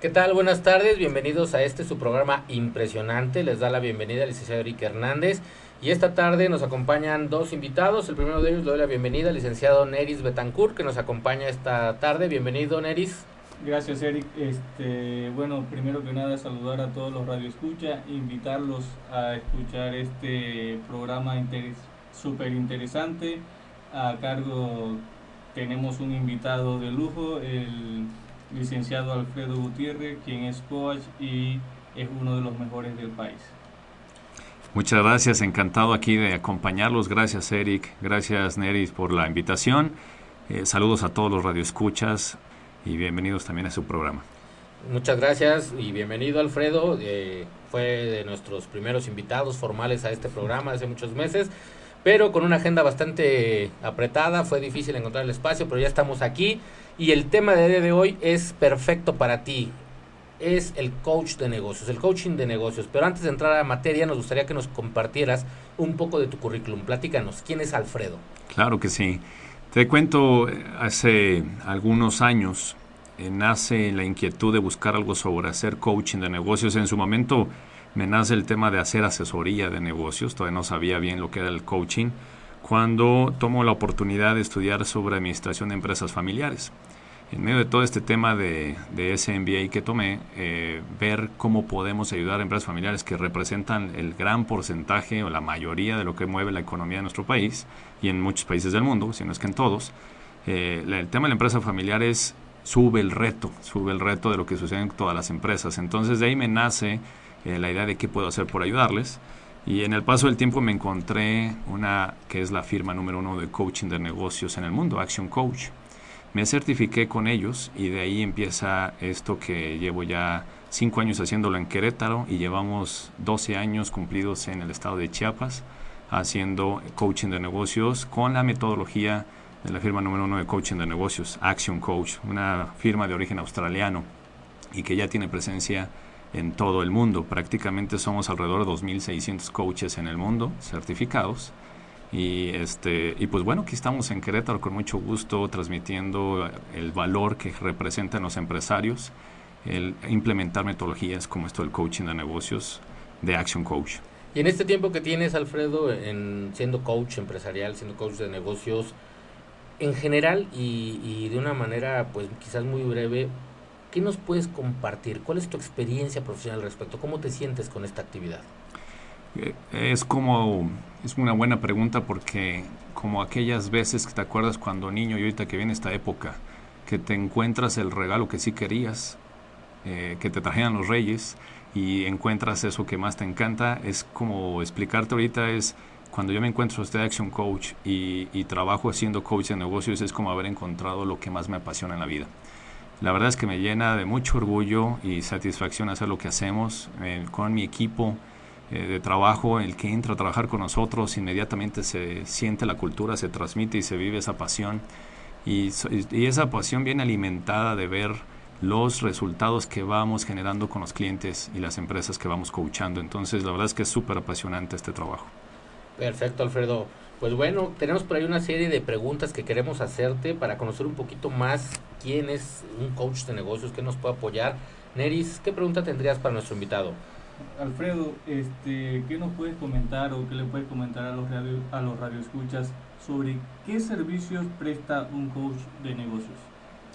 ¿Qué tal? Buenas tardes, bienvenidos a este su programa impresionante. Les da la bienvenida el licenciado Eric Hernández. Y esta tarde nos acompañan dos invitados. El primero de ellos le doy la bienvenida al licenciado Neris Betancourt, que nos acompaña esta tarde. Bienvenido, Neris. Gracias, Eric. Este, bueno, primero que nada saludar a todos los radioescucha, invitarlos a escuchar este programa súper interesante. A cargo tenemos un invitado de lujo, el licenciado Alfredo Gutiérrez, quien es coach y es uno de los mejores del país. Muchas gracias, encantado aquí de acompañarlos. Gracias Eric, gracias Neris por la invitación. Eh, saludos a todos los radioescuchas y bienvenidos también a su programa. Muchas gracias y bienvenido Alfredo. Eh, fue de nuestros primeros invitados formales a este programa hace muchos meses, pero con una agenda bastante apretada. Fue difícil encontrar el espacio, pero ya estamos aquí. Y el tema de día de hoy es perfecto para ti. Es el coach de negocios, el coaching de negocios. Pero antes de entrar a la materia, nos gustaría que nos compartieras un poco de tu currículum. Platícanos, ¿quién es Alfredo? Claro que sí. Te cuento, hace algunos años eh, nace la inquietud de buscar algo sobre hacer coaching de negocios. En su momento me nace el tema de hacer asesoría de negocios. Todavía no sabía bien lo que era el coaching. Cuando tomo la oportunidad de estudiar sobre administración de empresas familiares en medio de todo este tema de, de ese MBA que tomé, eh, ver cómo podemos ayudar a empresas familiares que representan el gran porcentaje o la mayoría de lo que mueve la economía de nuestro país y en muchos países del mundo, si no es que en todos. Eh, el tema de la empresa familiar es, sube el reto, sube el reto de lo que sucede en todas las empresas. Entonces de ahí me nace eh, la idea de qué puedo hacer por ayudarles. Y en el paso del tiempo me encontré una que es la firma número uno de coaching de negocios en el mundo, Action Coach. Me certifiqué con ellos y de ahí empieza esto que llevo ya cinco años haciéndolo en Querétaro y llevamos 12 años cumplidos en el estado de Chiapas haciendo coaching de negocios con la metodología de la firma número uno de coaching de negocios, Action Coach, una firma de origen australiano y que ya tiene presencia en todo el mundo. Prácticamente somos alrededor de 2.600 coaches en el mundo certificados y, este, y pues bueno, aquí estamos en Querétaro con mucho gusto transmitiendo el valor que representan los empresarios, el implementar metodologías como esto del coaching de negocios, de Action Coach. Y en este tiempo que tienes, Alfredo, en siendo coach empresarial, siendo coach de negocios, en general y, y de una manera pues quizás muy breve, ¿qué nos puedes compartir? ¿Cuál es tu experiencia profesional al respecto? ¿Cómo te sientes con esta actividad? Eh, es como, es una buena pregunta porque como aquellas veces que te acuerdas cuando niño y ahorita que viene esta época, que te encuentras el regalo que sí querías, eh, que te trajeran los reyes y encuentras eso que más te encanta, es como explicarte ahorita es cuando yo me encuentro este Action Coach y, trabajo haciendo coach de negocios, es como haber encontrado lo que más me apasiona en la vida. La verdad es que me llena de mucho orgullo y satisfacción hacer lo que hacemos eh, con mi equipo, eh, de trabajo, el que entra a trabajar con nosotros, inmediatamente se siente la cultura, se transmite y se vive esa pasión. Y, y esa pasión viene alimentada de ver los resultados que vamos generando con los clientes y las empresas que vamos coachando. Entonces, la verdad es que es súper apasionante este trabajo. Perfecto, Alfredo. Pues bueno, tenemos por ahí una serie de preguntas que queremos hacerte para conocer un poquito más quién es un coach de negocios, qué nos puede apoyar. Neris, ¿qué pregunta tendrías para nuestro invitado? Alfredo, este, ¿qué nos puedes comentar o qué le puedes comentar a los, radio, a los radioescuchas sobre qué servicios presta un coach de negocios?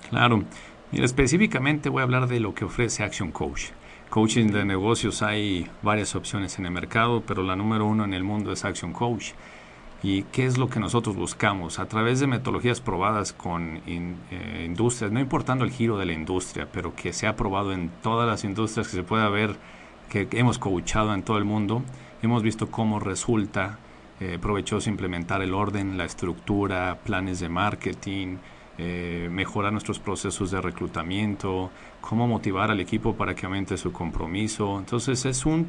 Claro, mira, específicamente voy a hablar de lo que ofrece Action Coach. Coaching de negocios hay varias opciones en el mercado, pero la número uno en el mundo es Action Coach. ¿Y qué es lo que nosotros buscamos? A través de metodologías probadas con eh, industrias, no importando el giro de la industria, pero que se ha probado en todas las industrias que se pueda ver que hemos coachado en todo el mundo, hemos visto cómo resulta eh, provechoso implementar el orden, la estructura, planes de marketing, eh, mejorar nuestros procesos de reclutamiento, cómo motivar al equipo para que aumente su compromiso. Entonces es un,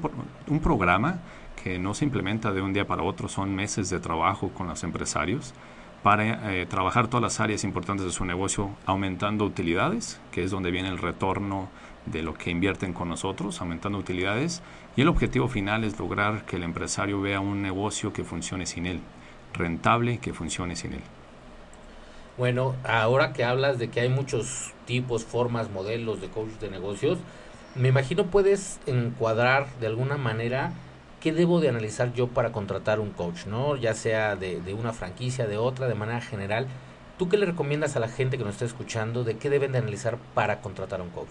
un programa que no se implementa de un día para otro, son meses de trabajo con los empresarios para eh, trabajar todas las áreas importantes de su negocio, aumentando utilidades, que es donde viene el retorno de lo que invierten con nosotros, aumentando utilidades. Y el objetivo final es lograr que el empresario vea un negocio que funcione sin él, rentable que funcione sin él. Bueno, ahora que hablas de que hay muchos tipos, formas, modelos de coach de negocios, me imagino puedes encuadrar de alguna manera qué debo de analizar yo para contratar un coach, ¿no? Ya sea de, una franquicia, de otra, de manera general. ¿Tú qué le recomiendas a la gente que nos está escuchando de qué deben de analizar para contratar un coach?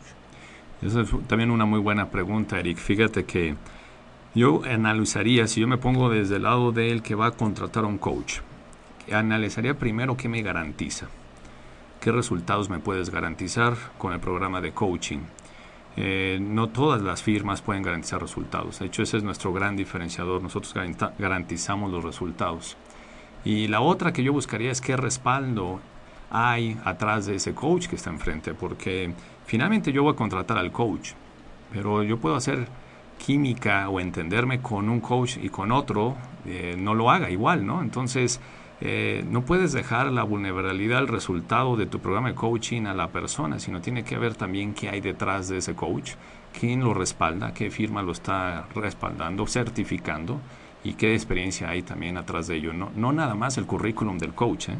Esa es también una muy buena pregunta, Eric. Fíjate que yo analizaría, si yo me pongo desde el lado de él que va a contratar a un coach, analizaría primero qué me garantiza, qué resultados me puedes garantizar con el programa de coaching. Eh, no todas las firmas pueden garantizar resultados. De hecho, ese es nuestro gran diferenciador. Nosotros garantizamos los resultados. Y la otra que yo buscaría es qué respaldo hay atrás de ese coach que está enfrente, porque finalmente yo voy a contratar al coach, pero yo puedo hacer química o entenderme con un coach y con otro, eh, no lo haga igual, ¿no? Entonces, eh, no puedes dejar la vulnerabilidad al resultado de tu programa de coaching a la persona, sino tiene que ver también qué hay detrás de ese coach, quién lo respalda, qué firma lo está respaldando, certificando y qué experiencia hay también atrás de ello. No, no nada más el currículum del coach, ¿eh?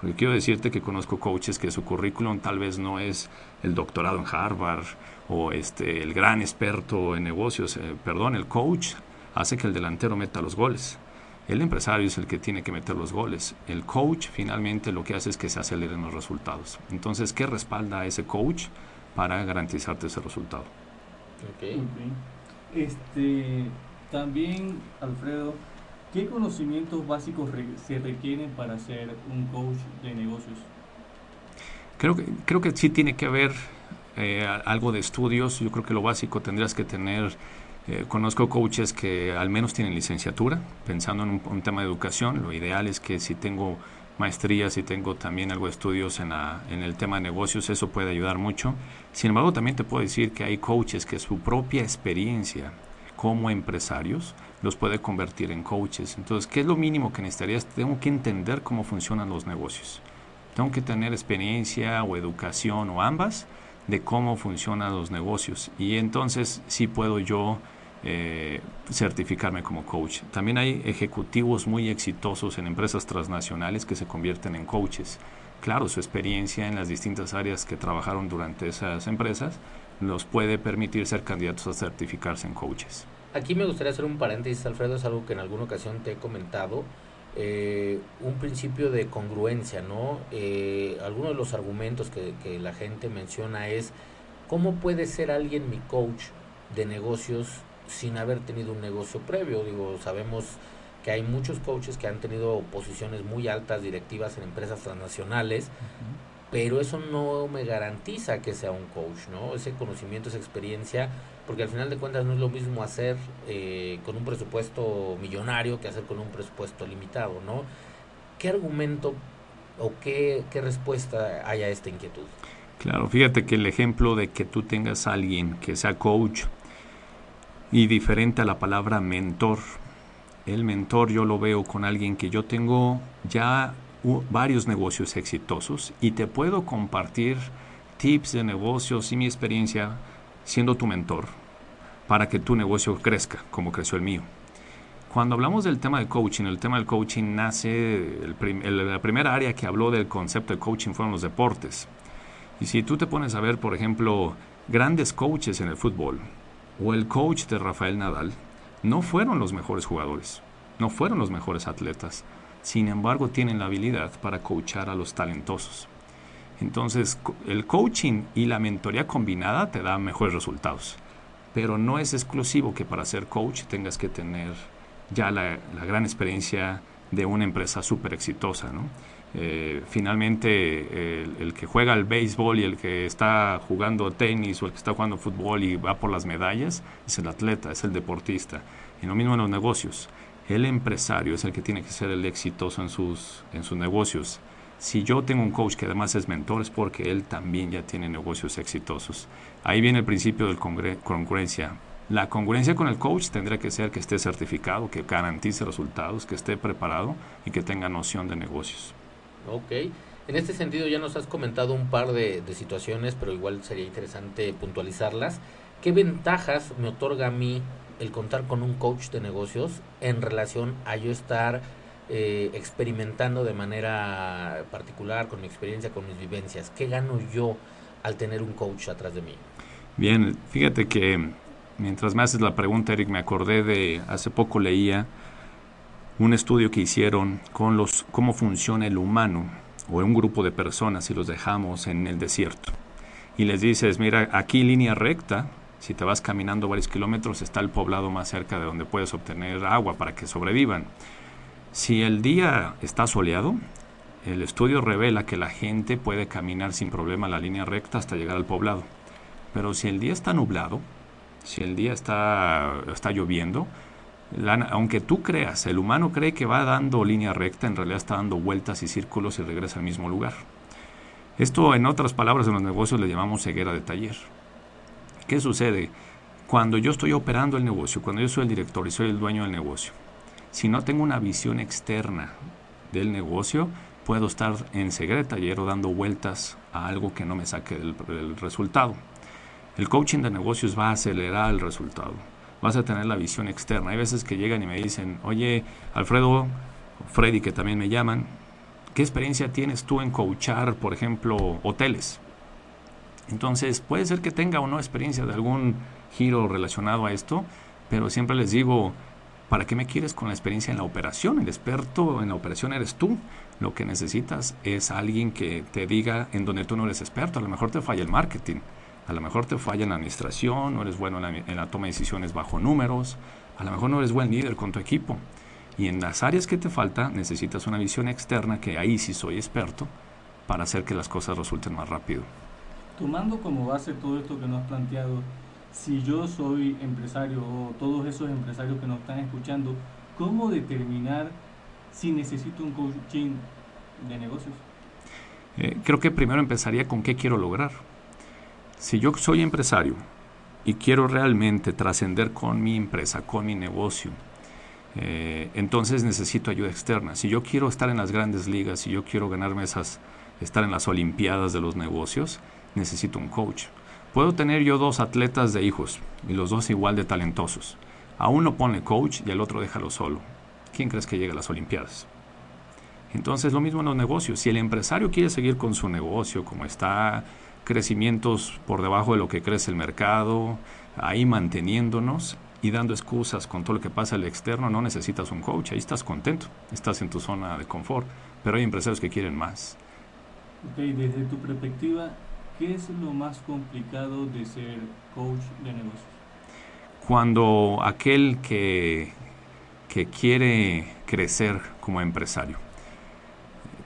porque quiero decirte que conozco coaches que su currículum tal vez no es el doctorado en Harvard o este, el gran experto en negocios. Eh, perdón, el coach hace que el delantero meta los goles el empresario es el que tiene que meter los goles. El coach finalmente lo que hace es que se aceleren los resultados. Entonces, ¿qué respalda a ese coach para garantizarte ese resultado? Okay. Este, también, Alfredo, ¿qué conocimientos básicos se requieren para ser un coach de negocios? Creo que, creo que sí tiene que haber eh, algo de estudios. Yo creo que lo básico tendrías que tener eh, conozco coaches que al menos tienen licenciatura, pensando en un, tema de educación. Lo ideal es que si tengo maestría, si tengo también algo de estudios en, en el tema de negocios, eso puede ayudar mucho. Sin embargo, también te puedo decir que hay coaches que su propia experiencia como empresarios los puede convertir en coaches. Entonces, ¿qué es lo mínimo que necesitarías? Tengo que entender cómo funcionan los negocios. Tengo que tener experiencia o educación o ambas de cómo funcionan los negocios. Y entonces sí puedo yo eh, certificarme como coach. También hay ejecutivos muy exitosos en empresas transnacionales que se convierten en coaches. Claro, su experiencia en las distintas áreas que trabajaron durante esas empresas los puede permitir ser candidatos a certificarse en coaches. Aquí me gustaría hacer un paréntesis, Alfredo, es algo que en alguna ocasión te he comentado. Eh, un principio de congruencia, ¿no? Eh, algunos de los argumentos que la gente menciona es, ¿cómo puede ser alguien mi coach de negocios sin haber tenido un negocio previo. Digo, sabemos que hay muchos coaches que han tenido posiciones muy altas directivas en empresas transnacionales, pero eso no me garantiza que sea un coach, ¿no? Ese conocimiento, esa experiencia, porque al final de cuentas no es lo mismo hacer eh, con un presupuesto millonario que hacer con un presupuesto limitado, ¿no? ¿Qué argumento o qué, qué respuesta hay a esta inquietud? Claro, fíjate que el ejemplo de que tú tengas a alguien que sea coach y diferente a la palabra mentor. El mentor yo lo veo con alguien que yo tengo ya varios negocios exitosos y te puedo compartir tips de negocios y mi experiencia siendo tu mentor para que tu negocio crezca como creció el mío. Cuando hablamos del tema de coaching, el tema del coaching nace, la primera área que habló del concepto de coaching fueron los deportes. Y si tú te pones a ver, por ejemplo, grandes coaches en el fútbol, o el coach de Rafael Nadal no fueron los mejores jugadores, no fueron los mejores atletas. Sin embargo, tienen la habilidad para coachar a los talentosos. Entonces, el coaching y la mentoría combinada te da mejores resultados. Pero no es exclusivo que para ser coach tengas que tener ya la, gran experiencia de una empresa súper exitosa. ¿no? Eh, finalmente el, que juega al béisbol y el que está jugando tenis o el que está jugando fútbol y va por las medallas es el atleta, es el deportista. Y lo mismo en los negocios. El empresario es el que tiene que ser el exitoso en sus, en sus negocios. Si yo tengo un coach que además es mentor es porque él también ya tiene negocios exitosos. Ahí viene el principio de congruencia. La congruencia con el coach tendría que ser que esté certificado, que garantice resultados, que esté preparado y que tenga noción de negocios. Ok. En este sentido ya nos has comentado un par de, situaciones, pero igual sería interesante puntualizarlas. ¿Qué ventajas me otorga a mí el contar con un coach de negocios en relación a yo estar eh, experimentando de manera particular, con mi experiencia, con mis vivencias? ¿Qué gano yo al tener un coach atrás de mí? Bien, fíjate que mientras me haces la pregunta, Eric, me acordé de, hace poco leía un estudio que hicieron con los, cómo funciona el humano o un grupo de personas si los dejamos en el desierto. Y les dices, mira, aquí línea recta, si te vas caminando varios kilómetros, está el poblado más cerca de donde puedes obtener agua para que sobrevivan. Si el día está soleado, el estudio revela que la gente puede caminar sin problema la línea recta hasta llegar al poblado. Pero si el día está nublado, si el día está, está lloviendo, aunque tú creas, el humano cree que va dando línea recta, en realidad está dando vueltas y círculos y regresa al mismo lugar. Esto, en otras palabras, en los negocios le llamamos ceguera de taller. ¿Qué sucede? Cuando yo estoy operando el negocio, cuando yo soy el director y soy el dueño del negocio, si no tengo una visión externa del negocio, puedo estar en ceguera de taller o dando vueltas a algo que no me saque del resultado. El coaching de negocios va a acelerar el resultado vas a tener la visión externa. Hay veces que llegan y me dicen, oye, Alfredo, Freddy, que también me llaman, ¿qué experiencia tienes tú en coachar, por ejemplo, hoteles? Entonces, puede ser que tenga o no experiencia de algún giro relacionado a esto, pero siempre les digo, ¿para qué me quieres con la experiencia en la operación? El experto en la operación eres tú. Lo que necesitas es alguien que te diga en donde tú no eres experto. A lo mejor te falla el marketing a lo mejor te falla en la administración, no eres bueno en la, toma de decisiones bajo números, a lo mejor no eres buen líder con tu equipo. Y en las áreas que te falta necesitas una visión externa, que ahí sí soy experto, para hacer que las cosas resulten más rápido. Tomando como base todo esto que nos has planteado, si yo soy empresario o todos esos empresarios que nos están escuchando, ¿cómo determinar si necesito un coaching de negocios? Eh, creo que primero empezaría con qué quiero lograr. Si yo soy empresario y quiero realmente trascender con mi empresa, con mi negocio, eh, entonces necesito ayuda externa. Si yo quiero estar en las grandes ligas, si yo quiero ganarme esas, estar en las olimpiadas de los negocios, necesito un coach. Puedo tener yo dos atletas de hijos y los dos igual de talentosos. A uno pone coach y al otro déjalo solo. ¿Quién crees que llegue a las olimpiadas? Entonces lo mismo en los negocios. Si el empresario quiere seguir con su negocio como está, crecimientos por debajo de lo que crece el mercado, ahí manteniéndonos y dando excusas con todo lo que pasa al externo, no necesitas un coach, ahí estás contento, estás en tu zona de confort, pero hay empresarios que quieren más. Ok, desde tu perspectiva, ¿qué es lo más complicado de ser coach de negocios? Cuando aquel que, que quiere crecer como empresario,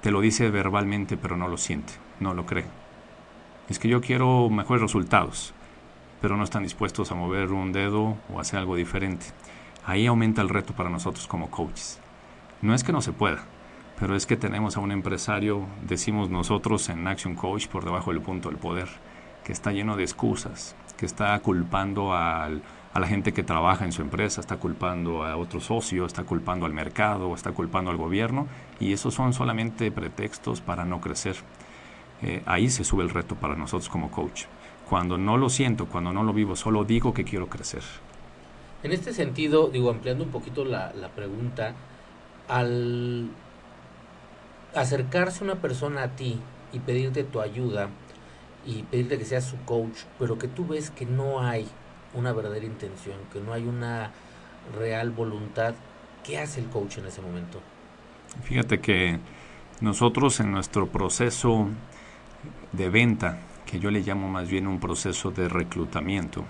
te lo dice verbalmente pero no lo siente, no lo cree es que yo quiero mejores resultados, pero no están dispuestos a mover un dedo o hacer algo diferente. Ahí aumenta el reto para nosotros como coaches. No es que no se pueda, pero es que tenemos a un empresario, decimos nosotros en Action Coach, por debajo del punto del poder, que está lleno de excusas, que está culpando a la gente que trabaja en su empresa, está culpando a otro socio, está culpando al mercado, está culpando al gobierno, y esos son solamente pretextos para no crecer. Eh, ahí se sube el reto para nosotros como coach. Cuando no lo siento, cuando no lo vivo, solo digo que quiero crecer. En este sentido, digo, ampliando un poquito la, la pregunta, al acercarse una persona a ti y pedirte tu ayuda y pedirte que seas su coach, pero que tú ves que no hay una verdadera intención, que no hay una real voluntad, ¿qué hace el coach en ese momento? Fíjate que nosotros en nuestro proceso de venta, que yo le llamo más bien un proceso de reclutamiento.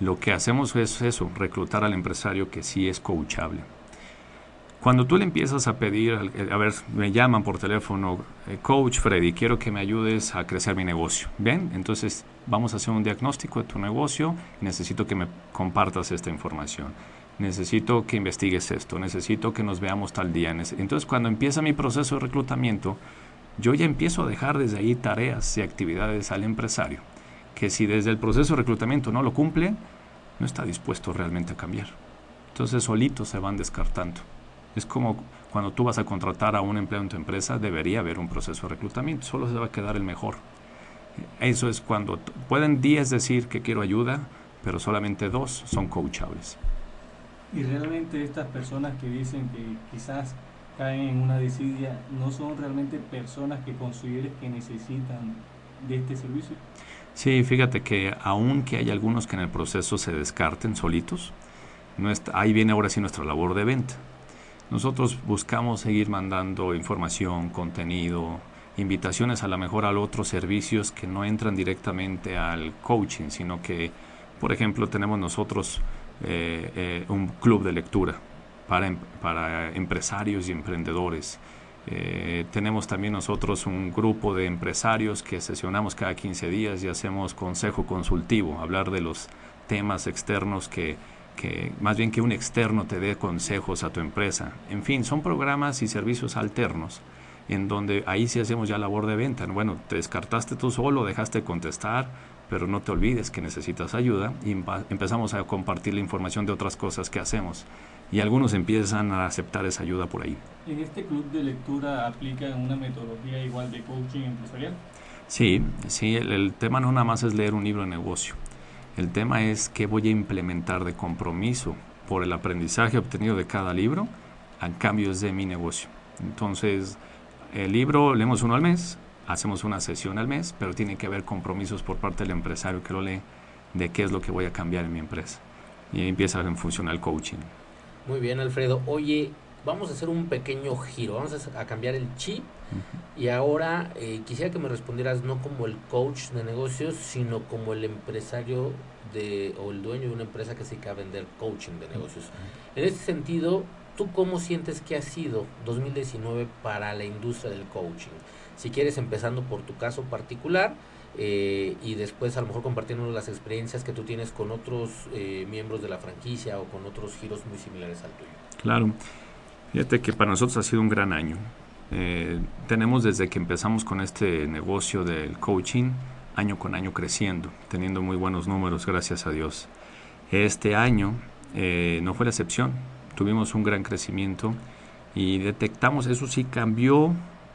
Lo que hacemos es eso, reclutar al empresario que sí es coachable. Cuando tú le empiezas a pedir, a ver, me llaman por teléfono, eh, coach Freddy, quiero que me ayudes a crecer mi negocio. Bien, entonces vamos a hacer un diagnóstico de tu negocio, necesito que me compartas esta información, necesito que investigues esto, necesito que nos veamos tal día. Entonces cuando empieza mi proceso de reclutamiento, yo ya empiezo a dejar desde ahí tareas y actividades al empresario, que si desde el proceso de reclutamiento no lo cumple, no está dispuesto realmente a cambiar. Entonces solitos se van descartando. Es como cuando tú vas a contratar a un empleado en tu empresa, debería haber un proceso de reclutamiento, solo se va a quedar el mejor. Eso es cuando pueden 10 decir que quiero ayuda, pero solamente dos son coachables. Y realmente estas personas que dicen que quizás caen en una desidia, ¿no son realmente personas que consideres que necesitan de este servicio? Sí, fíjate que aunque hay algunos que en el proceso se descarten solitos, ahí viene ahora sí nuestra labor de venta. Nosotros buscamos seguir mandando información, contenido, invitaciones a lo mejor a otros servicios que no entran directamente al coaching, sino que, por ejemplo, tenemos nosotros eh, eh, un club de lectura para, em, para empresarios y emprendedores. Eh, tenemos también nosotros un grupo de empresarios que sesionamos cada 15 días y hacemos consejo consultivo, hablar de los temas externos que, que, más bien que un externo te dé consejos a tu empresa. En fin, son programas y servicios alternos en donde ahí sí hacemos ya labor de venta. Bueno, te descartaste tú solo, dejaste de contestar, pero no te olvides que necesitas ayuda y empezamos a compartir la información de otras cosas que hacemos y algunos empiezan a aceptar esa ayuda por ahí. ¿En este club de lectura aplican una metodología igual de coaching empresarial? Sí, sí, el, tema no nada más es leer un libro de negocio. El tema es qué voy a implementar de compromiso por el aprendizaje obtenido de cada libro a cambios de mi negocio. Entonces, el libro leemos uno al mes, hacemos una sesión al mes, pero tiene que haber compromisos por parte del empresario que lo lee de qué es lo que voy a cambiar en mi empresa. Y ahí empieza a funcionar el coaching. Muy bien, Alfredo. Oye, vamos a hacer un pequeño giro, vamos a, cambiar el chip y ahora eh, quisiera que me respondieras no como el coach de negocios, sino como el empresario de, o el dueño de una empresa que se dedica a vender coaching de negocios. En este sentido, ¿tú cómo sientes que ha sido 2019 para la industria del coaching? Si quieres, empezando por tu caso particular eh, y después a lo mejor compartiendo las experiencias que tú tienes con otros eh, miembros de la franquicia o con otros giros muy similares al tuyo. Claro, fíjate que para nosotros ha sido un gran año. Eh, tenemos desde que empezamos con este negocio del coaching, año con año creciendo, teniendo muy buenos números, gracias a Dios. Este año no fue la excepción, tuvimos un gran crecimiento y detectamos, eso sí cambió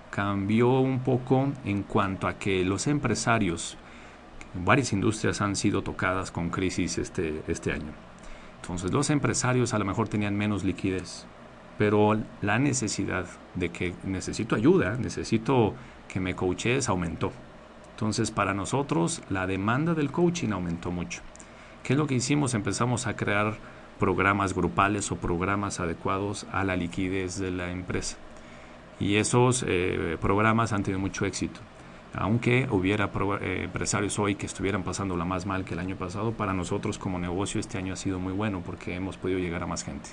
cambió un poco en cuanto a que los empresarios, varias industrias han sido tocadas con crisis este, este año. Entonces los empresarios a lo mejor tenían menos liquidez, pero la necesidad de que necesito ayuda, necesito que me coaches aumentó. Entonces para nosotros la demanda del coaching aumentó mucho. ¿Qué es lo que hicimos? Empezamos a crear programas grupales o programas adecuados a la liquidez de la empresa y esos eh, programas han tenido mucho éxito. Aunque hubiera eh, empresarios hoy que estuvieran pasándola más mal que el año pasado, para nosotros como negocio este año ha sido muy bueno porque hemos podido llegar a más gente.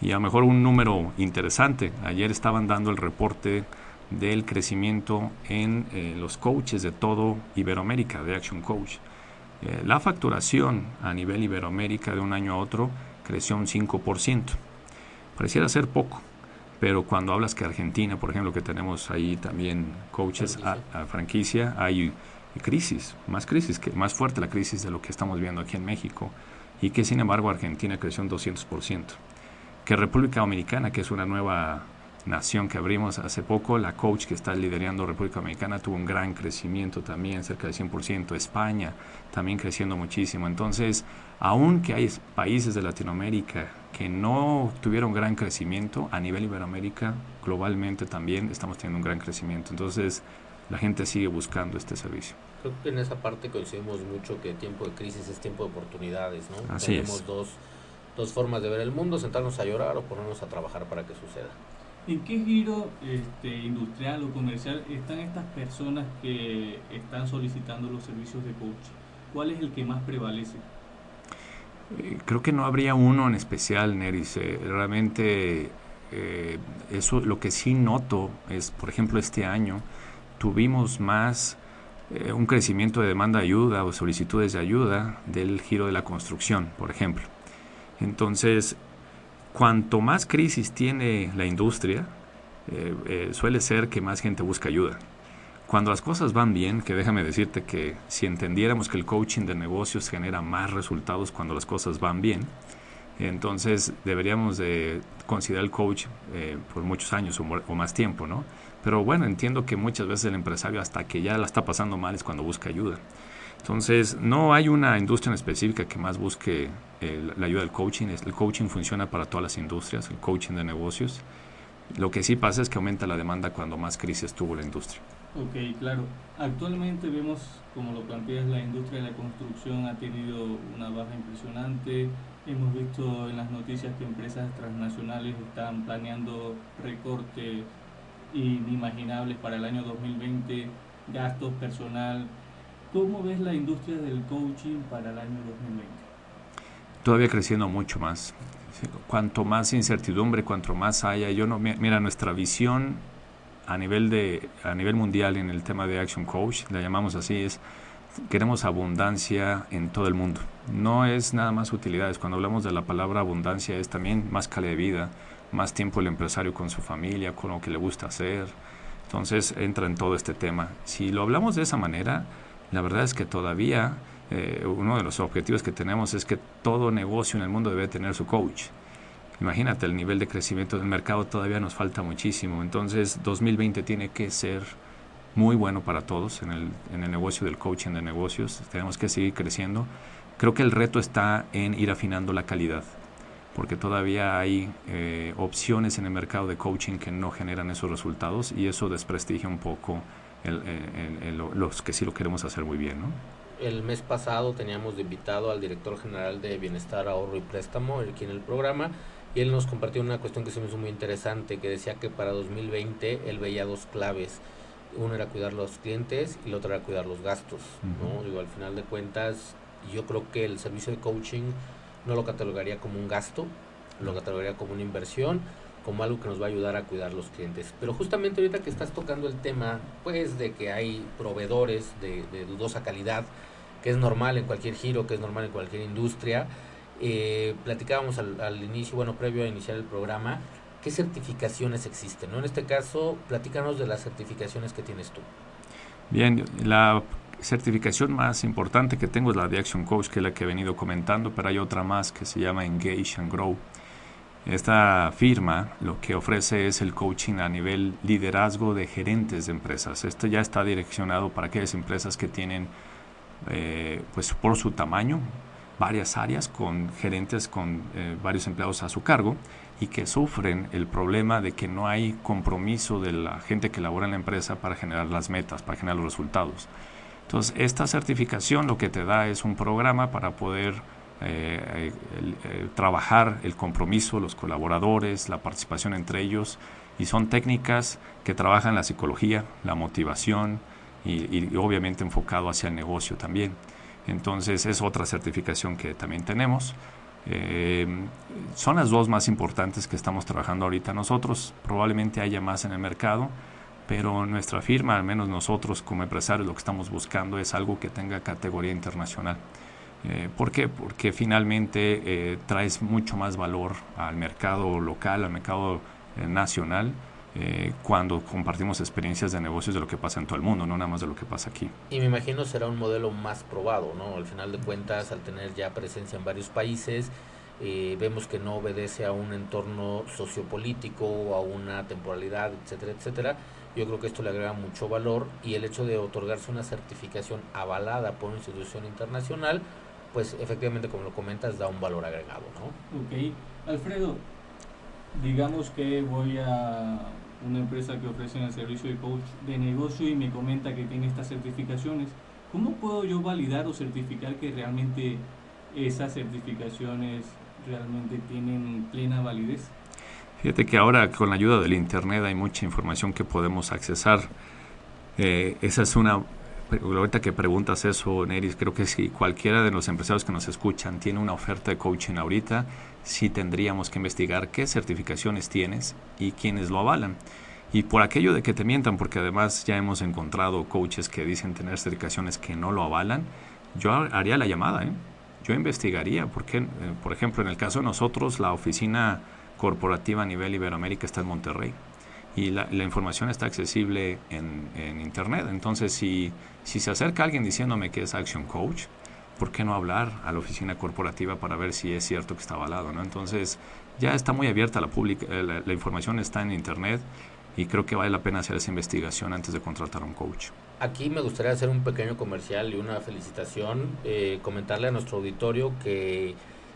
Y a lo mejor un número interesante, ayer estaban dando el reporte del crecimiento en eh, los coaches de todo Iberoamérica, de Action Coach. la facturación a nivel Iberoamérica de un año a otro creció un 5%. Pareciera ser poco, pero cuando hablas que Argentina, por ejemplo, que tenemos ahí también coaches a, franquicia, hay crisis, más crisis, que, más fuerte la crisis de lo que estamos viendo aquí en México, y que sin embargo Argentina creció un 200%. Que República Dominicana, que es una nueva nación que abrimos hace poco, la coach que está liderando República Dominicana tuvo un gran crecimiento también, cerca del 100%. España también creciendo muchísimo. Entonces, aunque hay países de Latinoamérica que no tuvieron gran crecimiento, a nivel Iberoamérica, globalmente también estamos teniendo un gran crecimiento. Entonces, la gente sigue buscando este servicio. Creo que en esa parte coincidimos mucho que tiempo de crisis es tiempo de oportunidades, ¿no? Así Tenemos dos, dos formas de ver el mundo, sentarnos a llorar o ponernos a trabajar para que suceda. ¿En qué giro este, industrial o comercial están estas personas que están solicitando los servicios de coaching? ¿Cuál es el que más prevalece? Eh, creo que no habría uno en especial, Neris. Eh, realmente eh, eso lo que sí noto es, por ejemplo, este año tuvimos más un crecimiento de demanda de ayuda o solicitudes de ayuda del giro de la construcción, por ejemplo. Entonces, cuanto más crisis tiene la industria, eh, eh, suele ser que más gente busca ayuda. Cuando las cosas van bien, que déjame decirte que si entendiéramos que el coaching de negocios genera más resultados cuando las cosas van bien, entonces deberíamos de considerar el coach eh, por muchos años o, más tiempo, ¿no? Pero bueno, entiendo que muchas veces el empresario hasta que ya la está pasando mal es cuando busca ayuda. Entonces, no hay una industria en específica que más busque la ayuda del coaching. El coaching funciona para todas las industrias, el coaching de negocios. Lo que sí pasa es que aumenta la demanda cuando más crisis tuvo la industria. Ok, claro. Actualmente vemos, como lo planteas, la industria de la construcción ha tenido una baja impresionante. Hemos visto en las noticias que empresas transnacionales están planeando recortes inimaginables para el año 2020, gastos personal. ¿Cómo ves la industria del coaching para el año 2020? Todavía creciendo mucho más. Cuanto más incertidumbre, cuanto más haya, yo no, mira, nuestra visión a nivel de a nivel mundial en el tema de Action Coach, la llamamos así, es queremos abundancia en todo el mundo. No es nada más utilidades. Cuando hablamos de la palabra abundancia es también más calidad de vida, más tiempo el empresario con su familia, con lo que le gusta hacer. Entonces entra en todo este tema. Si lo hablamos de esa manera, la verdad es que todavía eh, uno de los objetivos que tenemos es que todo negocio en el mundo debe tener su coach. Imagínate, el nivel de crecimiento del mercado todavía nos falta muchísimo. Entonces 2020 tiene que ser muy bueno para todos en el, en el negocio del coaching de negocios. Tenemos que seguir creciendo. Creo que el reto está en ir afinando la calidad porque todavía hay eh, opciones en el mercado de coaching que no generan esos resultados y eso desprestigia un poco los que sí lo queremos hacer muy bien. ¿no? El mes pasado teníamos de invitado al director general de Bienestar, Ahorro y Préstamo aquí en el programa y él nos compartió una cuestión que se me hizo muy interesante, que decía que para 2020 él veía dos claves. Uno era cuidar los clientes y la otra era cuidar los gastos. ¿no? Digo, al final de cuentas, yo creo que el servicio de coaching no lo catalogaría como un gasto, lo catalogaría como una inversión, como algo que nos va a ayudar a cuidar los clientes. Pero justamente ahorita que estás tocando el tema, pues de que hay proveedores de, dudosa calidad, que es normal en cualquier giro, que es normal en cualquier industria, eh, platicábamos al, inicio, bueno, previo a iniciar el programa, ¿qué certificaciones existen? ¿no? En este caso, platícanos de las certificaciones que tienes tú. Bien, la certificación más importante que tengo es la de Action Coach, que es la que he venido comentando, pero hay otra más que se llama Engage and Grow. Esta firma lo que ofrece es el coaching a nivel liderazgo de gerentes de empresas. Esto ya está direccionado para aquellas empresas que tienen, eh, pues por su tamaño, varias áreas con gerentes con eh, varios empleados a su cargo y que sufren el problema de que no hay compromiso de la gente que labora en la empresa para generar las metas, para generar los resultados. Entonces, esta certificación lo que te da es un programa para poder eh, trabajar el compromiso, los colaboradores, la participación entre ellos, y son técnicas que trabajan la psicología, la motivación y, obviamente enfocado hacia el negocio también. Entonces, es otra certificación que también tenemos. Eh, son las dos más importantes que estamos trabajando ahorita nosotros. Probablemente haya más en el mercado pero nuestra firma, al menos nosotros como empresarios, lo que estamos buscando es algo que tenga categoría internacional. Eh, ¿Por qué? Porque finalmente eh, traes mucho más valor al mercado local, al mercado eh, nacional, eh, cuando compartimos experiencias de negocios de lo que pasa en todo el mundo, no nada más de lo que pasa aquí. Y me imagino será un modelo más probado, ¿no? Al final de cuentas, al tener ya presencia en varios países, vemos que no obedece a un entorno sociopolítico o a una temporalidad, etcétera, etcétera yo creo que esto le agrega mucho valor y el hecho de otorgarse una certificación avalada por una institución internacional, pues efectivamente, como lo comentas, da un valor agregado, ¿no? Ok. Alfredo, digamos que voy a una empresa que ofrece el servicio de coach de negocio y me comenta que tiene estas certificaciones. ¿Cómo puedo yo validar o certificar que realmente esas certificaciones realmente tienen plena validez? Fíjate que ahora con la ayuda del Internet hay mucha información que podemos accesar. Eh, esa es una, ahorita que preguntas eso, Neris, creo que si cualquiera de los empresarios que nos escuchan tiene una oferta de coaching ahorita, sí tendríamos que investigar qué certificaciones tienes y quiénes lo avalan. Y por aquello de que te mientan, porque además ya hemos encontrado coaches que dicen tener certificaciones que no lo avalan, yo haría la llamada, ¿eh? yo investigaría, porque, eh, por ejemplo, en el caso de nosotros, la oficina corporativa a nivel Iberoamérica está en Monterrey y la, información está accesible en, en, Internet. Entonces, si, si se acerca alguien diciéndome que es Action Coach, ¿por qué no hablar a la oficina corporativa para ver si es cierto que está avalado? ¿no? Entonces, ya está muy abierta la, eh, la, la, información, está en Internet y creo que vale la pena hacer esa investigación antes de contratar a un coach. Aquí me gustaría hacer un pequeño comercial y una felicitación, eh, comentarle a nuestro auditorio que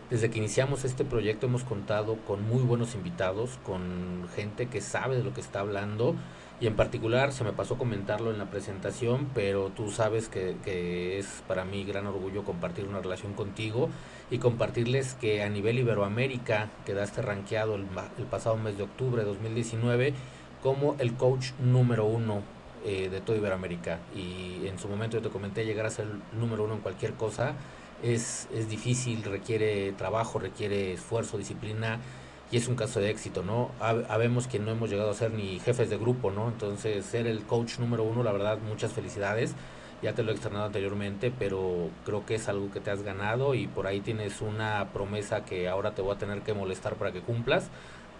Desde que iniciamos este proyecto hemos contado con muy buenos invitados, con gente que sabe de lo que está hablando y en particular se me pasó comentarlo en la presentación, pero tú sabes que, es para mí gran orgullo compartir una relación contigo y compartirles que a nivel Iberoamérica quedaste rankeado el, el pasado mes de octubre de 2019 como el coach número uno eh, de toda Iberoamérica. Y en su momento yo te comenté llegar a ser el número uno en cualquier cosa es, es difícil, requiere trabajo, requiere esfuerzo, disciplina y es un caso de éxito, ¿no? Habemos que no hemos llegado a ser ni jefes de grupo, ¿no? Entonces, ser el coach número uno, la verdad, muchas felicidades. Ya te lo he externado anteriormente, pero creo que es algo que te has ganado y por ahí tienes una promesa que ahora te voy a tener que molestar para que cumplas,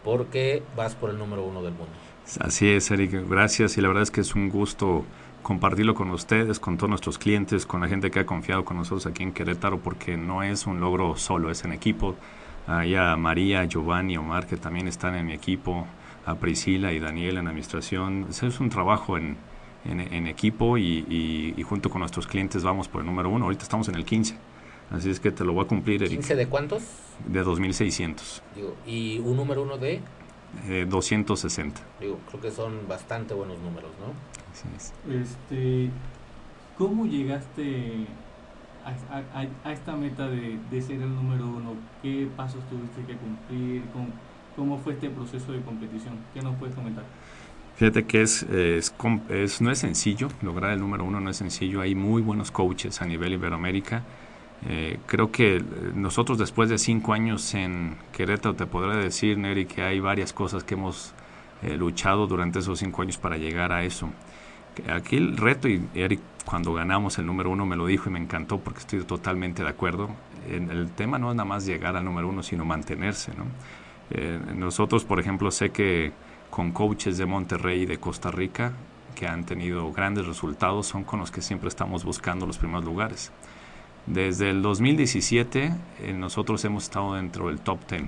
porque vas por el número uno del mundo. Así es, Eric, gracias y la verdad es que es un gusto compartirlo con ustedes, con todos nuestros clientes, con la gente que ha confiado con nosotros aquí en Querétaro, porque no es un logro solo, es en equipo. Ahí a María, Giovanni, Omar, que también están en mi equipo, a Priscila y Daniel en administración. Es un trabajo en, en, equipo y, y, junto con nuestros clientes vamos por el número uno. Ahorita estamos en el 15. Así es que te lo voy a cumplir, Eric. ¿15 de cuántos? De 2.600. ¿Y un número uno de? Eh, 260. Digo, creo que son bastante buenos números, ¿no? Este, ¿Cómo llegaste a, esta meta de, ser el número uno? ¿Qué pasos tuviste que cumplir? ¿Cómo, ¿Cómo, fue este proceso de competición? ¿Qué nos puedes comentar? Fíjate que es, es, no es sencillo, lograr el número uno no es sencillo. Hay muy buenos coaches a nivel Iberoamérica. Eh, creo que nosotros después de cinco años en Querétaro te podré decir, Neri, que hay varias cosas que hemos eh, luchado durante esos cinco años para llegar a eso. Aquí el reto, y Eric cuando ganamos el número uno me lo dijo y me encantó porque estoy totalmente de acuerdo, el tema no es nada más llegar al número uno, sino mantenerse. ¿no? Eh, nosotros, por ejemplo, sé que con coaches de Monterrey y de Costa Rica que han tenido grandes resultados son con los que siempre estamos buscando los primeros lugares. Desde el 2017 eh, nosotros hemos estado dentro del top 10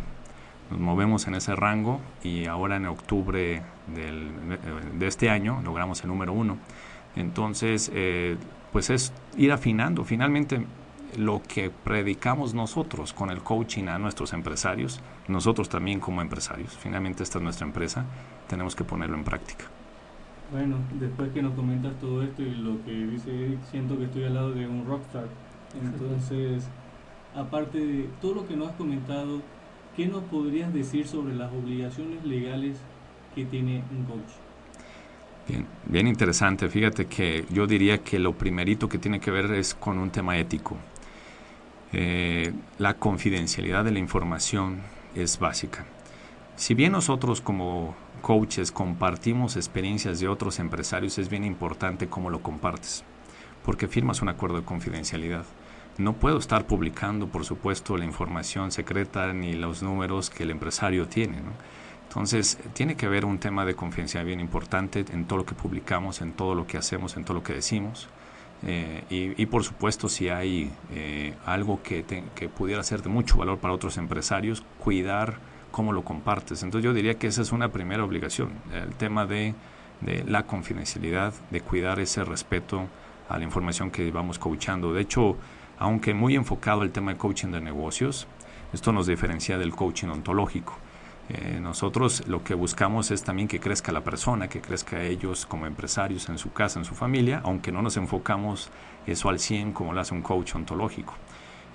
nos movemos en ese rango y ahora en octubre del, de este año logramos el número uno. Entonces, eh, pues es ir afinando. Finalmente, lo que predicamos nosotros con el coaching a nuestros empresarios, nosotros también como empresarios, finalmente esta es nuestra empresa, tenemos que ponerlo en práctica. Bueno, después que nos comentas todo esto y lo que dice siento que estoy al lado de un rockstar. Entonces, aparte de todo lo que nos has comentado, ¿qué nos podrías decir sobre las obligaciones legales que tiene un coach? Bien, bien interesante. Fíjate que yo diría que lo primerito que tiene que ver es con un tema ético. Eh, la confidencialidad de la información es básica. Si bien nosotros como coaches compartimos experiencias de otros empresarios, es bien importante cómo lo compartes, porque firmas un acuerdo de confidencialidad. No puedo estar publicando, por supuesto, la información secreta ni los números que el empresario tiene. Entonces, tiene que haber un tema de confianza bien importante en todo lo que publicamos, en todo lo que hacemos, en todo lo que decimos. Eh, y, por supuesto, si hay eh, algo que, que pudiera ser de mucho valor para otros empresarios, cuidar cómo lo compartes. Entonces, yo diría que esa es una primera obligación, el tema de, de la confidencialidad, de cuidar ese respeto a la información que vamos coachando. De hecho, aunque muy enfocado al tema de coaching de negocios, esto nos diferencia del coaching ontológico. Eh, nosotros lo que buscamos es también que crezca la persona, que crezca ellos como empresarios en su casa, en su familia, aunque no nos enfocamos eso al 100 como lo hace un coach ontológico.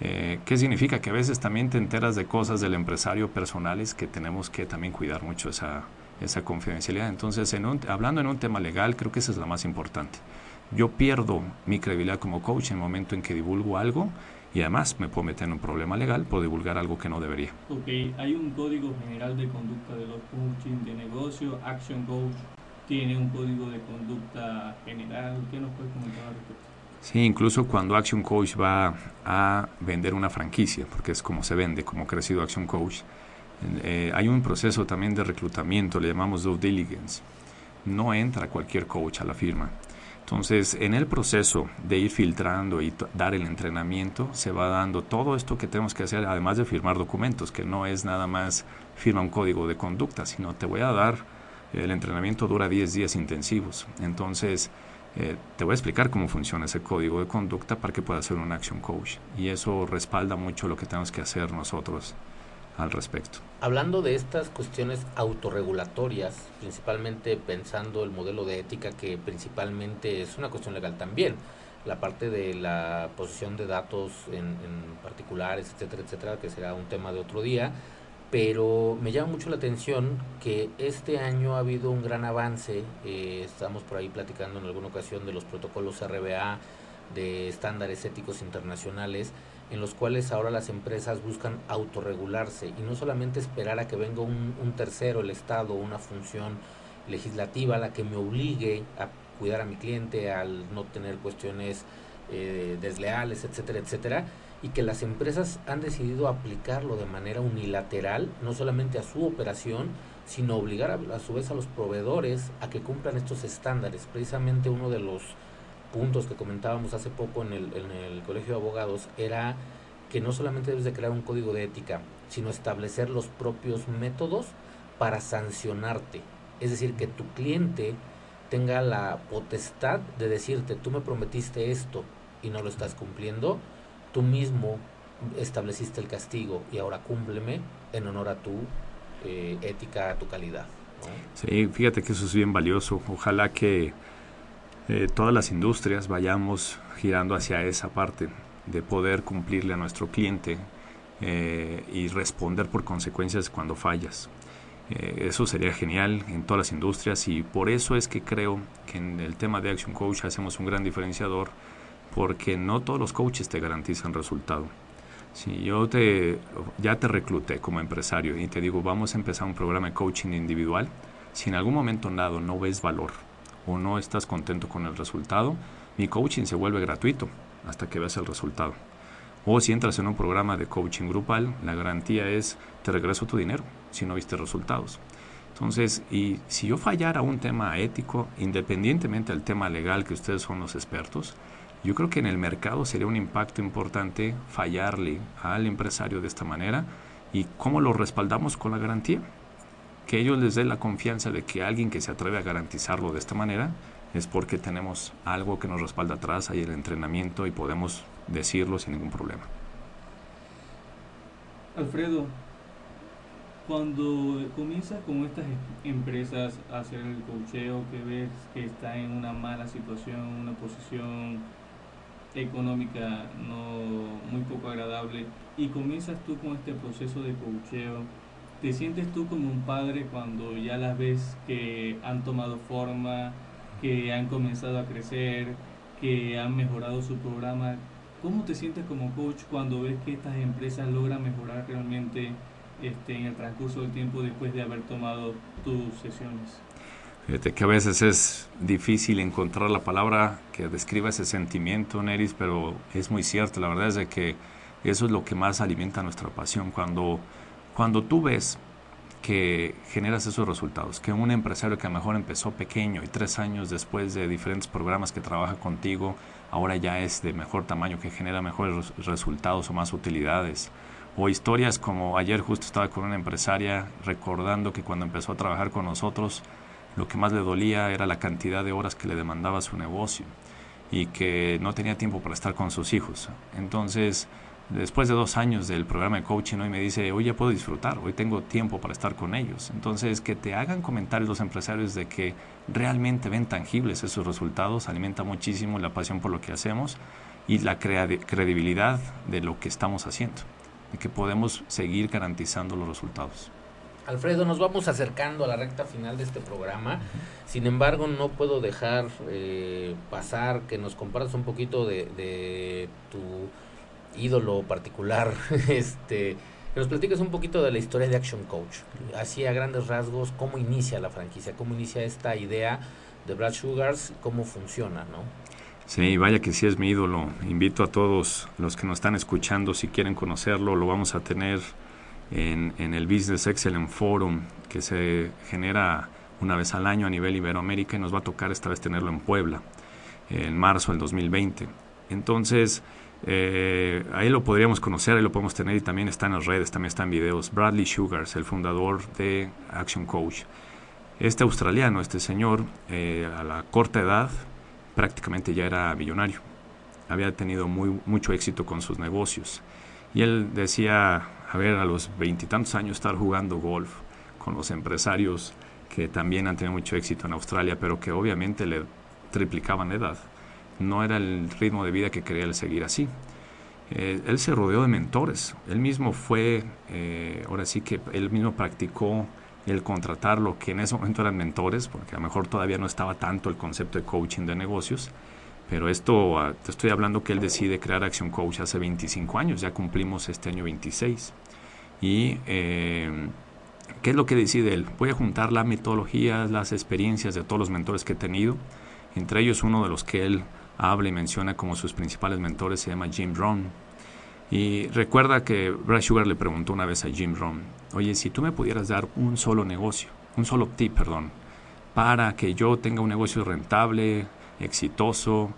Eh, ¿Qué significa? Que a veces también te enteras de cosas del empresario personales que tenemos que también cuidar mucho esa, esa confidencialidad. Entonces, hablando en un tema legal, creo que esa es la más importante yo pierdo mi credibilidad como coach en el momento en que divulgo algo y además me puedo meter en un problema legal por divulgar algo que no debería. Ok, hay un código general de conducta de los coaching de negocio, Action Coach tiene un código de conducta general, ¿qué nos puedes comentar al respecto? Sí, incluso cuando Action Coach va a vender una franquicia, porque es como se vende, como ha crecido Action Coach, eh, hay un proceso también de reclutamiento, le llamamos due diligence. No entra cualquier coach a la firma entonces, en el proceso de ir filtrando y dar el entrenamiento, se va dando todo esto que tenemos que hacer, además de firmar documentos, que no es nada más firma un código de conducta, sino te voy a dar, el entrenamiento dura 10 días intensivos. Entonces, eh, te voy a explicar cómo funciona ese código de conducta para que puedas ser un action coach. Y eso respalda mucho lo que tenemos que hacer nosotros al respecto. Hablando de estas cuestiones autorregulatorias, principalmente pensando el modelo de ética que principalmente es una cuestión legal también, la parte de la posesión de datos en, en particulares, etcétera, etcétera, que será un tema de otro día, pero me llama mucho la atención que este año ha habido un gran avance, eh, estamos por ahí platicando en alguna ocasión de los protocolos RBA, de estándares éticos internacionales, en los cuales ahora las empresas buscan autorregularse y no solamente esperar a que venga un, tercero, el Estado, una función legislativa, la que me obligue a cuidar a mi cliente, al no tener cuestiones eh, desleales, etcétera, etcétera, y que las empresas han decidido aplicarlo de manera unilateral, no solamente a su operación, sino obligar a, su vez a los proveedores a que cumplan estos estándares. Precisamente uno de los puntos que comentábamos hace poco en el, en el Colegio de Abogados era que no solamente debes de crear un código de ética, sino establecer los propios métodos para sancionarte. Es decir, que tu cliente tenga la potestad de decirte, tú me prometiste esto y no lo estás cumpliendo, tú mismo estableciste el castigo y ahora cúmpleme en honor a tu eh, ética, a tu calidad. Sí, fíjate que eso es bien valioso. Ojalá que eh, todas las industrias vayamos girando hacia esa parte de poder cumplirle a nuestro cliente eh, y responder por consecuencias cuando fallas. eso sería genial en todas las industrias y por eso es que creo que en el tema de Action Coach hacemos un gran diferenciador porque no todos los coaches te garantizan resultado. Si yo te, ya te recluté como empresario y te digo, vamos a empezar un programa de coaching individual, si en algún momento dado no ves valor o no estás contento con el resultado, mi coaching se vuelve gratuito hasta que veas el resultado. O si entras en un programa de coaching grupal, la garantía es te regreso tu dinero si no viste resultados. Entonces, y si yo fallara un tema ético, independientemente del tema legal que ustedes son los expertos, yo creo que en el mercado sería un impacto importante fallarle al empresario de esta manera y cómo lo respaldamos con la garantía. Que ellos les den la confianza de que alguien que se atreve a garantizarlo de esta manera es porque tenemos algo que nos respalda atrás, hay el entrenamiento y podemos decirlo sin ningún problema. Alfredo, cuando comienzas con estas empresas a hacer el cocheo, que ves que está en una mala situación, una posición económica no muy poco agradable y comienzas tú con este proceso de coacheo, ¿te sientes tú como un padre cuando ya las ves que han tomado forma, que han comenzado a crecer, que han mejorado su programa? ¿Cómo te sientes como coach cuando ves que estas empresas logran mejorar realmente este, en el transcurso del tiempo después de haber tomado tus sesiones? Fíjate que a veces es difícil encontrar la palabra que describa ese sentimiento, Neris, pero es muy cierto. La verdad es de que eso es lo que más alimenta nuestra pasión. Cuando, cuando tú ves que generas esos resultados, que un empresario que a lo mejor empezó pequeño y tres años después de diferentes programas que trabaja contigo, ahora ya es de mejor tamaño, que genera mejores resultados o más utilidades. O historias como ayer justo estaba con una empresaria recordando que cuando empezó a trabajar con nosotros, lo que más le dolía era la cantidad de horas que le demandaba su negocio y que no tenía tiempo para estar con sus hijos. Entonces, después de dos años del programa de coaching, hoy me dice, hoy ya puedo disfrutar, hoy tengo tiempo para estar con ellos. Entonces, que te hagan comentarios los empresarios de que realmente ven tangibles esos resultados, alimenta muchísimo la pasión por lo que hacemos y la credibilidad de lo que estamos haciendo, de que podemos seguir garantizando los resultados. Alfredo, nos vamos acercando a la recta final de este programa. Sin embargo, no puedo dejar eh, pasar que nos compartas un poquito de, tu ídolo particular, este, que nos platiques un poquito de la historia de Action Coach. Así a grandes rasgos, cómo inicia la franquicia, cómo inicia esta idea de Brad Sugars, cómo funciona, ¿no? Sí, vaya que sí es mi ídolo. Invito a todos los que nos están escuchando, si quieren conocerlo, lo vamos a tener en, el Business Excellence Forum que se genera una vez al año a nivel Iberoamérica y nos va a tocar esta vez tenerlo en Puebla en marzo del 2020. Entonces, eh, ahí lo podríamos conocer, ahí lo podemos tener y también está en las redes, también está en videos. Bradley Sugars, el fundador de Action Coach. Este australiano, este señor, eh, a la corta edad, prácticamente ya era millonario. Había tenido mucho éxito con sus negocios. Y él decía, a ver, a los veintitantos años estar jugando golf con los empresarios que también han tenido mucho éxito en Australia, pero que obviamente le triplicaban la edad. No era el ritmo de vida que quería él seguir así. Eh, él se rodeó de mentores. Él mismo fue, eh, ahora sí que él mismo practicó el contratar lo que en ese momento eran mentores, porque a lo mejor todavía no estaba tanto el concepto de coaching de negocios, pero esto, ah, te estoy hablando que él decide crear Action Coach hace 25 años, ya cumplimos este año 26. Y, eh, ¿qué es lo que decide él? Voy a juntar las metodologías, las experiencias de todos los mentores que he tenido, entre ellos uno de los que él habla y menciona como sus principales mentores se llama Jim Rohn. Y recuerda que Brad Sugar le preguntó una vez a Jim Rohn, oye, si tú me pudieras dar un solo negocio, un solo tip, perdón, para que yo tenga un negocio rentable, exitoso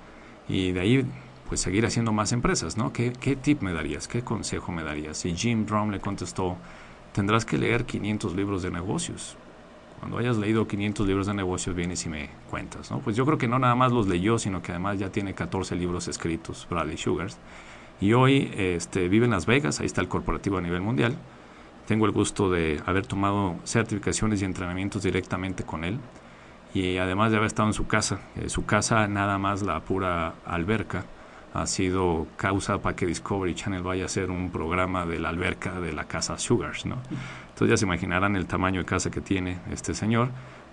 y de ahí pues seguir haciendo más empresas, ¿no? ¿Qué, qué tip me darías? ¿Qué consejo me darías? Y Jim Rohn le contestó, tendrás que leer 500 libros de negocios. Cuando hayas leído 500 libros de negocios vienes y me cuentas, ¿no? Pues yo creo que no nada más los leyó, sino que además ya tiene 14 libros escritos, Bradley Sugars. Y hoy este, vive en Las Vegas, ahí está el corporativo a nivel mundial. Tengo el gusto de haber tomado certificaciones y entrenamientos directamente con él. Y además de haber estado en su casa, eh, su casa nada más la pura alberca ha sido causa para que Discovery Channel vaya a hacer un programa de la alberca de la casa Sugars, ¿no? Entonces ya se imaginarán el tamaño de casa que tiene este señor,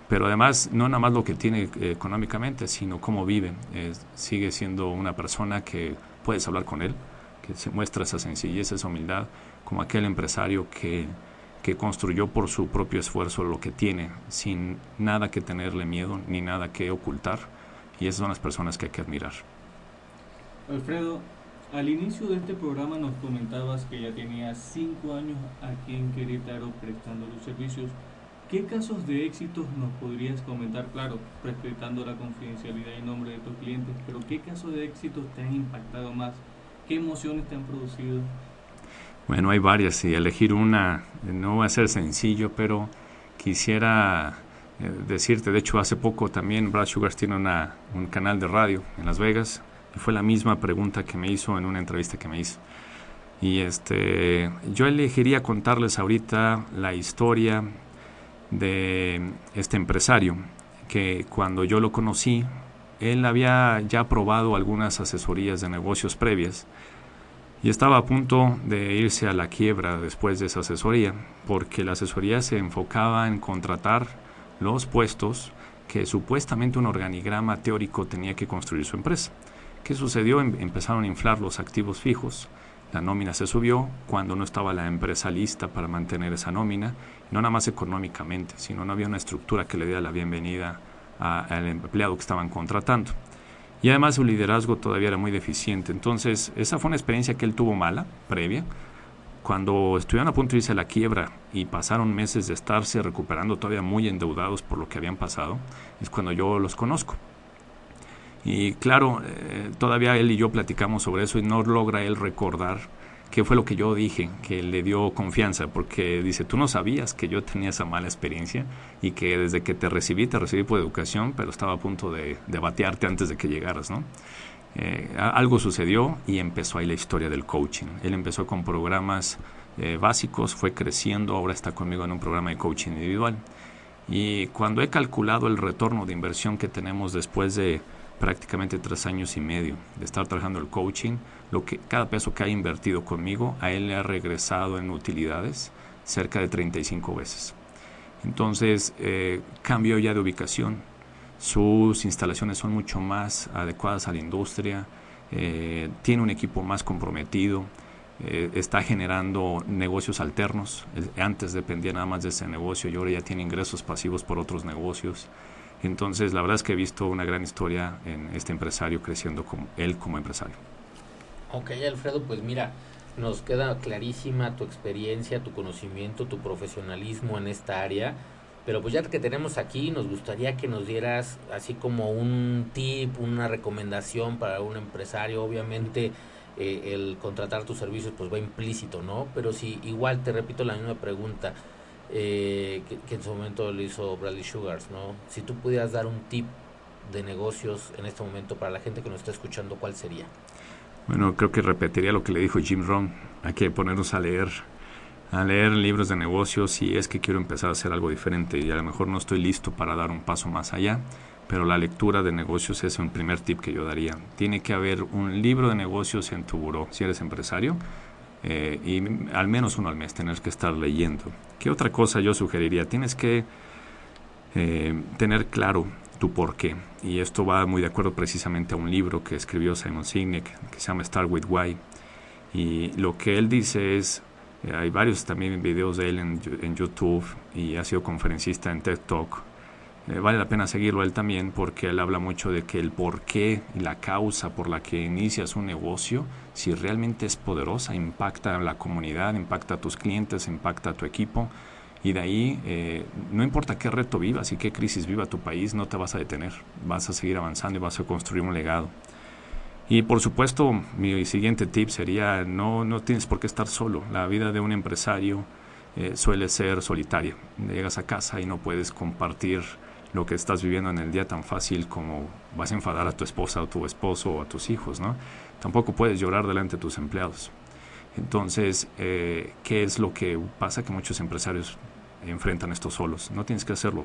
pero además no nada más lo que tiene eh, económicamente, sino cómo vive. sigue siendo una persona que puedes hablar con él, que se muestra esa sencillez, esa humildad, como aquel empresario que, que construyó por su propio esfuerzo lo que tiene, sin nada que tenerle miedo ni nada que ocultar. Y esas son las personas que hay que admirar. Alfredo, al inicio de este programa nos comentabas que ya tenías cinco años aquí en Querétaro prestando los servicios. ¿Qué casos de éxitos nos podrías comentar? Claro, respetando la confidencialidad y nombre de tus clientes, pero ¿qué casos de éxitos te han impactado más? ¿Qué emociones te han producido? Bueno, hay varias y elegir una no va a ser sencillo, pero quisiera eh, decirte, de hecho hace poco también Brad Sugars tiene una, un canal de radio en Las Vegas fue la misma pregunta que me hizo en una entrevista que me hizo. Y este, yo elegiría contarles ahorita la historia de este empresario que cuando yo lo conocí él había ya probado algunas asesorías de negocios previas y estaba a punto de irse a la quiebra después de esa asesoría, porque la asesoría se enfocaba en contratar los puestos que supuestamente un organigrama teórico tenía que construir su empresa. ¿Qué sucedió? Em, empezaron a inflar los activos fijos, la nómina se subió cuando no estaba la empresa lista para mantener esa nómina, no nada más económicamente, sino no había una estructura que le diera la bienvenida al empleado que estaban contratando. Y además su liderazgo todavía era muy deficiente. Entonces, esa fue una experiencia que él tuvo mala, previa. Cuando estuvieron a punto de irse a la quiebra y pasaron meses de estarse recuperando todavía muy endeudados por lo que habían pasado, es cuando yo los conozco. Y claro, eh, todavía él y yo platicamos sobre eso y no logra él recordar qué fue lo que yo dije que le dio confianza, porque dice, tú no sabías que yo tenía esa mala experiencia y que desde que te recibí, te recibí por educación, pero estaba a punto de, batearte antes de que llegaras, ¿no? Eh, algo sucedió y empezó ahí la historia del coaching. Él empezó con programas eh, básicos, fue creciendo, ahora está conmigo en un programa de coaching individual. Y cuando he calculado el retorno de inversión que tenemos después de prácticamente tres años y medio de estar trabajando el coaching, lo que cada peso que ha invertido conmigo, a él le ha regresado en utilidades cerca de 35 veces. Entonces, eh, cambió ya de ubicación. Sus instalaciones son mucho más adecuadas a la industria, eh, tiene un equipo más comprometido, eh, está generando negocios alternos. Antes dependía nada más de ese negocio y ahora ya tiene ingresos pasivos por otros negocios. Entonces, la verdad es que he visto una gran historia en este empresario creciendo como él como empresario. Ok, Alfredo, pues mira, nos queda clarísima tu experiencia, tu conocimiento, tu profesionalismo en esta área. Pero pues ya que tenemos aquí, nos gustaría que nos dieras así como un tip, una recomendación para un empresario. Obviamente eh, el contratar tus servicios pues va implícito, ¿no? Pero si igual te repito la misma pregunta, eh, que, en su momento lo hizo Bradley Sugars, ¿no? Si tú pudieras dar un tip de negocios en este momento para la gente que nos está escuchando, ¿cuál sería? Bueno, creo que repetiría lo que le dijo Jim Rohn. Hay que ponernos a leer, a leer libros de negocios si es que quiero empezar a hacer algo diferente y a lo mejor no estoy listo para dar un paso más allá, pero la lectura de negocios es un primer tip que yo daría. Tiene que haber un libro de negocios en tu buró si eres empresario eh, y al menos uno al mes tener que estar leyendo. ¿Qué otra cosa yo sugeriría? Tienes que eh, tener claro tu por qué. Y esto va muy de acuerdo precisamente a un libro que escribió Simon Sinek que se llama Start with Why. Y lo que él dice es, eh, hay varios también videos de él en, en, YouTube y ha sido conferencista en TED Talk. Eh, vale la pena seguirlo él también porque él habla mucho de que el por qué y la causa por la que inicias un negocio, si realmente es poderosa, impacta a la comunidad, impacta a tus clientes, impacta a tu equipo y de ahí, eh, no importa qué reto vivas y qué crisis viva tu país, no te vas a detener. Vas a seguir avanzando y vas a construir un legado. Y por supuesto, mi siguiente tip sería, no, no tienes por qué estar solo. La vida de un empresario eh, suele ser solitaria. Llegas a casa y no puedes compartir lo que estás viviendo en el día tan fácil como vas a enfadar a tu esposa o tu esposo o a tus hijos, ¿no? Tampoco puedes llorar delante de tus empleados. Entonces, eh, ¿qué es lo que pasa? Que muchos empresarios enfrentan esto solos. No tienes que hacerlo.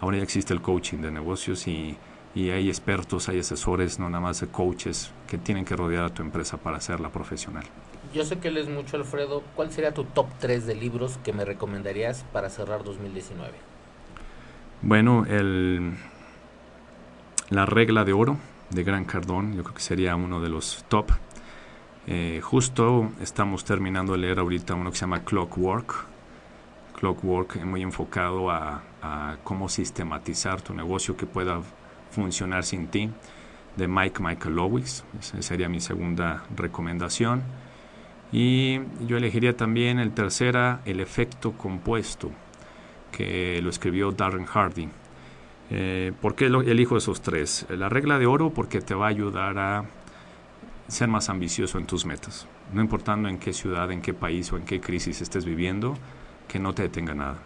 Ahora ya existe el coaching de negocios y, hay expertos, hay asesores, no nada más de coaches que tienen que rodear a tu empresa para hacerla profesional. Yo sé que lees mucho, Alfredo. ¿Cuál sería tu top 3 de libros que me recomendarías para cerrar 2019? Bueno, el, La regla de oro de Gran Cardón, yo creo que sería uno de los top. Eh, justo estamos terminando de leer ahorita uno que se llama Clockwork, Clockwork muy enfocado a, cómo sistematizar tu negocio que pueda funcionar sin ti, de Mike Michael Lowis. Esa sería mi segunda recomendación. Y yo elegiría también el tercera, el efecto compuesto, que lo escribió Darren Hardy. Eh, ¿Por qué elijo esos tres? La regla de oro porque te va a ayudar a ser más ambicioso en tus metas. No importando en qué ciudad, en qué país o en qué crisis estés viviendo, que no te detenga nada.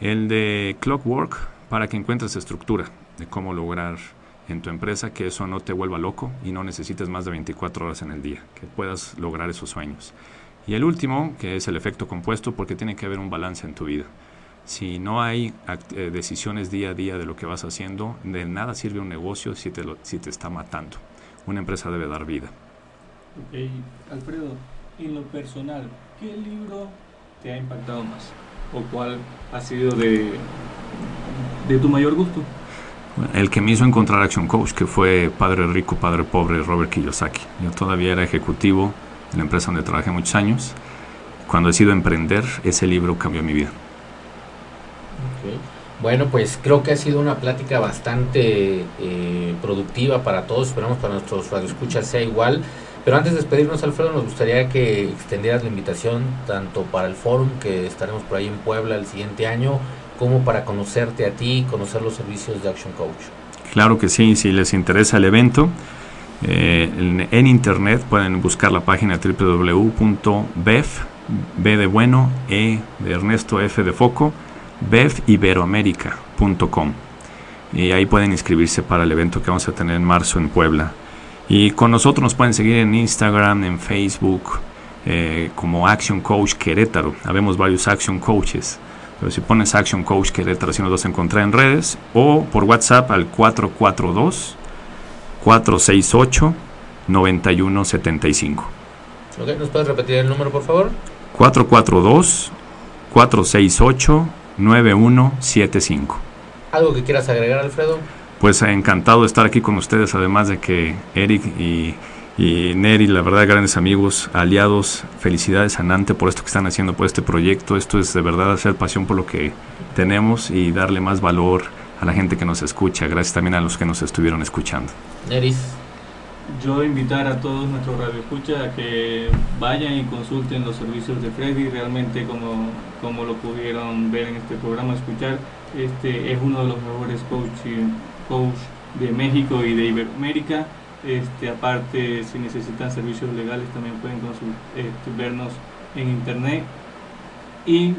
El de Clockwork, para que encuentres estructura de cómo lograr en tu empresa que eso no te vuelva loco y no necesites más de 24 horas en el día, que puedas lograr esos sueños. Y el último, que es el efecto compuesto, porque tiene que haber un balance en tu vida. Si no hay eh, decisiones día a día de lo que vas haciendo, de nada sirve un negocio si te, si te está matando. Una empresa debe dar vida. Ok, Alfredo, en lo personal, ¿qué libro te ha impactado más? ¿O cuál ha sido de, de tu mayor gusto? El que me hizo encontrar Action Coach, que fue Padre Rico, Padre Pobre, Robert Kiyosaki. Yo todavía era ejecutivo en la empresa donde trabajé muchos años. Cuando decido emprender, ese libro cambió mi vida. Bueno, pues creo que ha sido una plática bastante eh, productiva para todos. Esperamos para nuestros radioescuchas sea igual. Pero antes de despedirnos, Alfredo, nos gustaría que extendieras la invitación tanto para el fórum que estaremos por ahí en Puebla el siguiente año, como para conocerte a ti y conocer los servicios de Action Coach. Claro que sí, si les interesa el evento, eh, en, internet pueden buscar la página www.bef, B de bueno, E de Ernesto, F de foco, befiberoamerica.com. Y ahí pueden inscribirse para el evento que vamos a tener en marzo en Puebla. Y con nosotros nos pueden seguir en Instagram, en Facebook, eh, como Action Coach Querétaro. Habemos varios Action Coaches. Pero si pones Action Coach Querétaro, si nos vas a encontrar en redes. O por WhatsApp al 442-468-9175. Ok, ¿nos puedes repetir el número, por favor? 442-468-9175. ¿Algo que quieras agregar, Alfredo? pues encantado de estar aquí con ustedes, además de que Eric y, y Neri, la verdad, grandes amigos, aliados, felicidades a Nante por esto que están haciendo, por este proyecto. Esto es de verdad hacer pasión por lo que tenemos y darle más valor a la gente que nos escucha. Gracias también a los que nos estuvieron escuchando. Neris. Yo invitar a todos nuestros radioescuchas a que vayan y consulten los servicios de Freddy. Realmente, como, como lo pudieron ver en este programa, escuchar, este es uno de los mejores coaches coach de México y de Iberoamérica. Este, aparte, si necesitan servicios legales, también pueden este, vernos en internet. Y